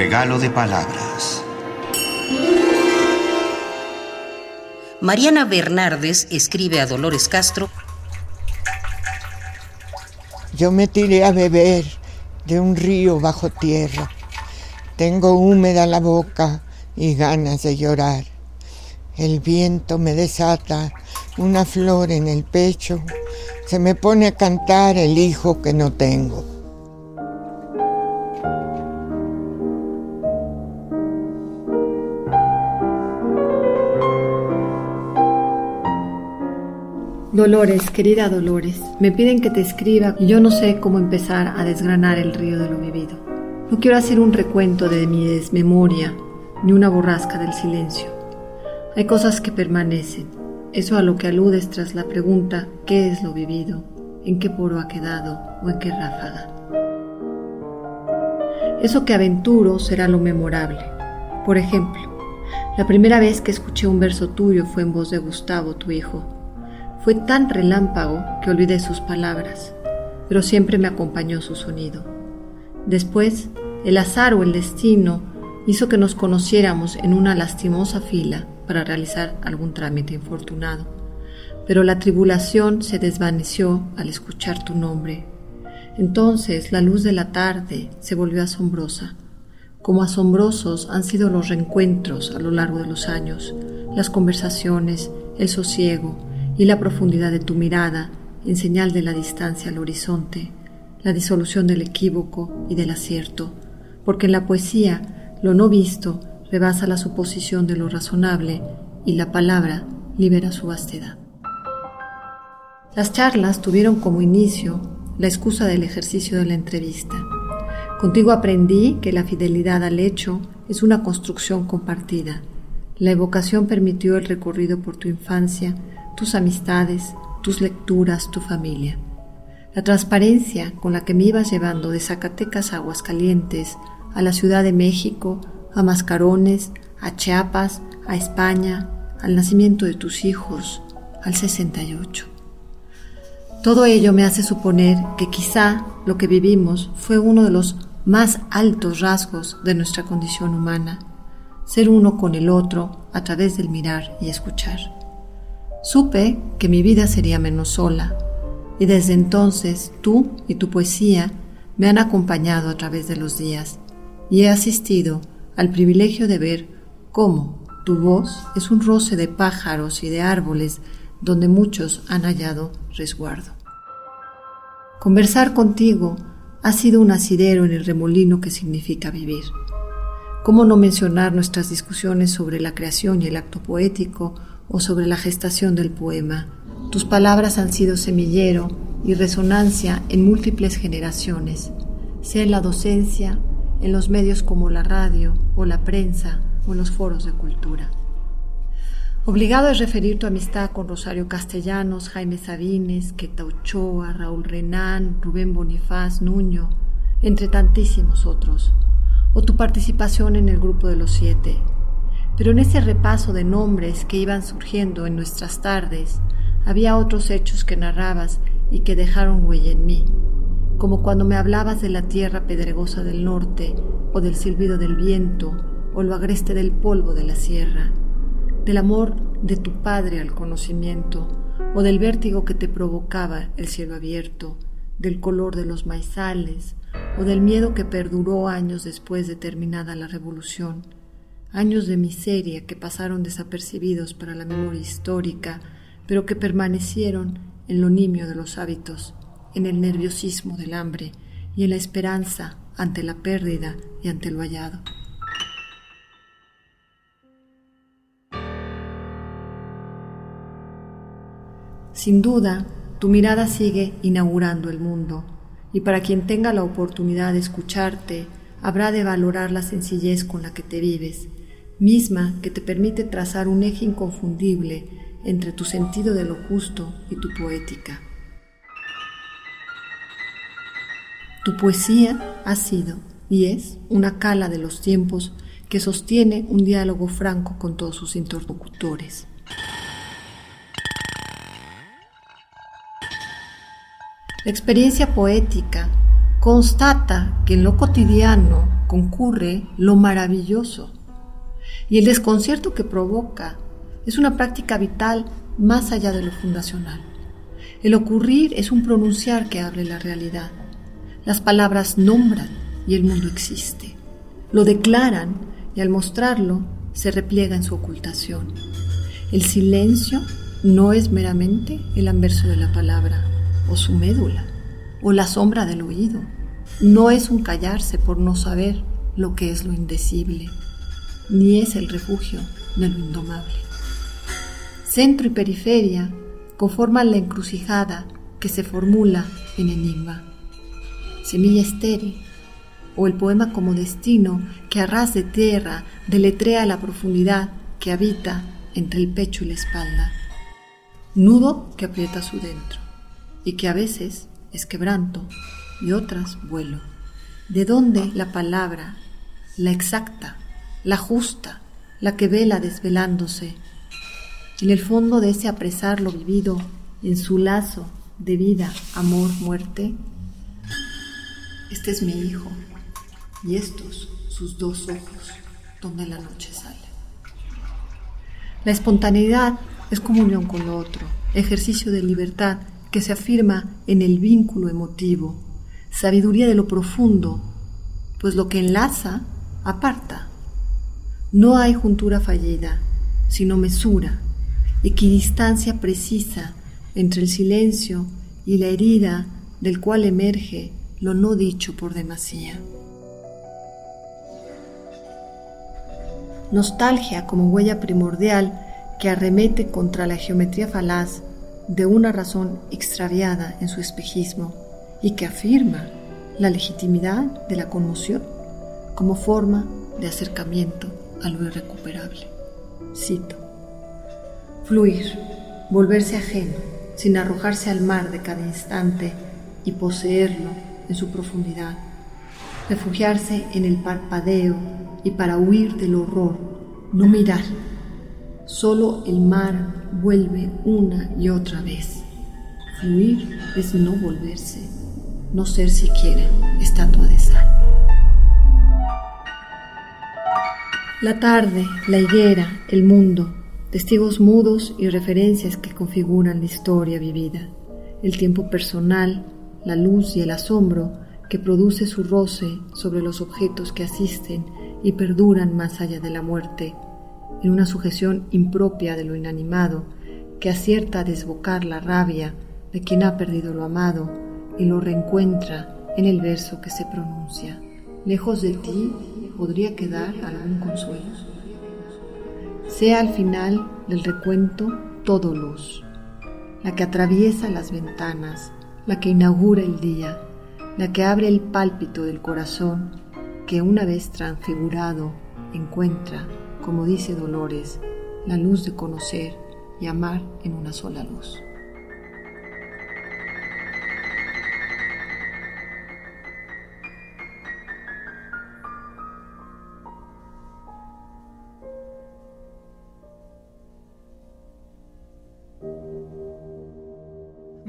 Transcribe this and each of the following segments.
regalo de palabras. Mariana Bernardes escribe a Dolores Castro. Yo me tiré a beber de un río bajo tierra. Tengo húmeda la boca y ganas de llorar. El viento me desata una flor en el pecho. Se me pone a cantar el hijo que no tengo. Dolores, querida Dolores, me piden que te escriba y yo no sé cómo empezar a desgranar el río de lo vivido. No quiero hacer un recuento de mi desmemoria ni una borrasca del silencio. Hay cosas que permanecen, eso a lo que aludes tras la pregunta ¿qué es lo vivido? ¿En qué poro ha quedado? ¿O en qué ráfaga? Eso que aventuro será lo memorable. Por ejemplo, la primera vez que escuché un verso tuyo fue en voz de Gustavo, tu hijo fue tan relámpago que olvidé sus palabras, pero siempre me acompañó su sonido. Después, el azar o el destino hizo que nos conociéramos en una lastimosa fila para realizar algún trámite infortunado, pero la tribulación se desvaneció al escuchar tu nombre. Entonces la luz de la tarde se volvió asombrosa. Como asombrosos han sido los reencuentros a lo largo de los años, las conversaciones, el sosiego, y la profundidad de tu mirada en señal de la distancia al horizonte, la disolución del equívoco y del acierto, porque en la poesía lo no visto rebasa la suposición de lo razonable y la palabra libera su vastedad. Las charlas tuvieron como inicio la excusa del ejercicio de la entrevista. Contigo aprendí que la fidelidad al hecho es una construcción compartida. La evocación permitió el recorrido por tu infancia tus amistades, tus lecturas, tu familia. La transparencia con la que me ibas llevando de Zacatecas a Aguascalientes, a la Ciudad de México, a Mascarones, a Chiapas, a España, al nacimiento de tus hijos, al 68. Todo ello me hace suponer que quizá lo que vivimos fue uno de los más altos rasgos de nuestra condición humana, ser uno con el otro a través del mirar y escuchar. Supe que mi vida sería menos sola y desde entonces tú y tu poesía me han acompañado a través de los días y he asistido al privilegio de ver cómo tu voz es un roce de pájaros y de árboles donde muchos han hallado resguardo. Conversar contigo ha sido un asidero en el remolino que significa vivir. ¿Cómo no mencionar nuestras discusiones sobre la creación y el acto poético o sobre la gestación del poema. Tus palabras han sido semillero y resonancia en múltiples generaciones, sea en la docencia, en los medios como la radio o la prensa o en los foros de cultura. Obligado a referir tu amistad con Rosario Castellanos, Jaime Sabines, Queta Ochoa, Raúl Renán, Rubén Bonifaz, Nuño, entre tantísimos otros, o tu participación en el grupo de los siete, pero en ese repaso de nombres que iban surgiendo en nuestras tardes, había otros hechos que narrabas y que dejaron huella en mí, como cuando me hablabas de la tierra pedregosa del norte, o del silbido del viento, o lo agreste del polvo de la sierra, del amor de tu padre al conocimiento, o del vértigo que te provocaba el cielo abierto, del color de los maizales, o del miedo que perduró años después de terminada la revolución años de miseria que pasaron desapercibidos para la memoria histórica, pero que permanecieron en lo nimio de los hábitos, en el nerviosismo del hambre y en la esperanza ante la pérdida y ante lo hallado. Sin duda, tu mirada sigue inaugurando el mundo, y para quien tenga la oportunidad de escucharte, habrá de valorar la sencillez con la que te vives misma que te permite trazar un eje inconfundible entre tu sentido de lo justo y tu poética. Tu poesía ha sido y es una cala de los tiempos que sostiene un diálogo franco con todos sus interlocutores. La experiencia poética constata que en lo cotidiano concurre lo maravilloso. Y el desconcierto que provoca es una práctica vital más allá de lo fundacional. El ocurrir es un pronunciar que abre la realidad. Las palabras nombran y el mundo existe. Lo declaran y al mostrarlo se repliega en su ocultación. El silencio no es meramente el anverso de la palabra o su médula o la sombra del oído. No es un callarse por no saber lo que es lo indecible, ni es el refugio de lo indomable. Centro y periferia conforman la encrucijada que se formula en enigma. Semilla estéril, o el poema como destino que a ras de tierra deletrea la profundidad que habita entre el pecho y la espalda. Nudo que aprieta su dentro y que a veces es quebranto y otras vuelo. ¿De dónde la palabra, la exacta, la justa, la que vela desvelándose? En el fondo de ese apresar lo vivido, en su lazo de vida, amor, muerte, este es mi hijo y estos sus dos ojos donde la noche sale. La espontaneidad es comunión con lo otro, ejercicio de libertad que se afirma en el vínculo emotivo, sabiduría de lo profundo, pues lo que enlaza, aparta. No hay juntura fallida, sino mesura, equidistancia precisa entre el silencio y la herida del cual emerge lo no dicho por demasía. Nostalgia como huella primordial que arremete contra la geometría falaz de una razón extraviada en su espejismo y que afirma la legitimidad de la conmoción como forma de acercamiento a lo irrecuperable. Cito. Fluir, volverse ajeno, sin arrojarse al mar de cada instante y poseerlo en su profundidad. Refugiarse en el parpadeo y para huir del horror, no mirar. Solo el mar vuelve una y otra vez. Fluir es no volverse, no ser siquiera estatua de sal. La tarde, la higuera, el mundo, testigos mudos y referencias que configuran la historia vivida, el tiempo personal, la luz y el asombro que produce su roce sobre los objetos que asisten y perduran más allá de la muerte, en una sujeción impropia de lo inanimado que acierta a desbocar la rabia de quien ha perdido lo amado y lo reencuentra en el verso que se pronuncia. Lejos de ti podría quedar algún consuelo. Sea al final del recuento todo luz, la que atraviesa las ventanas, la que inaugura el día, la que abre el pálpito del corazón que una vez transfigurado encuentra, como dice Dolores, la luz de conocer y amar en una sola luz.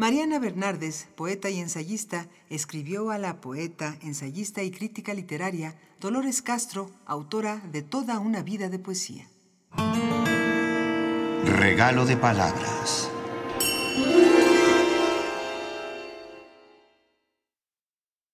Mariana Bernardes, poeta y ensayista, escribió a la poeta, ensayista y crítica literaria Dolores Castro, autora de Toda una vida de poesía. Regalo de palabras.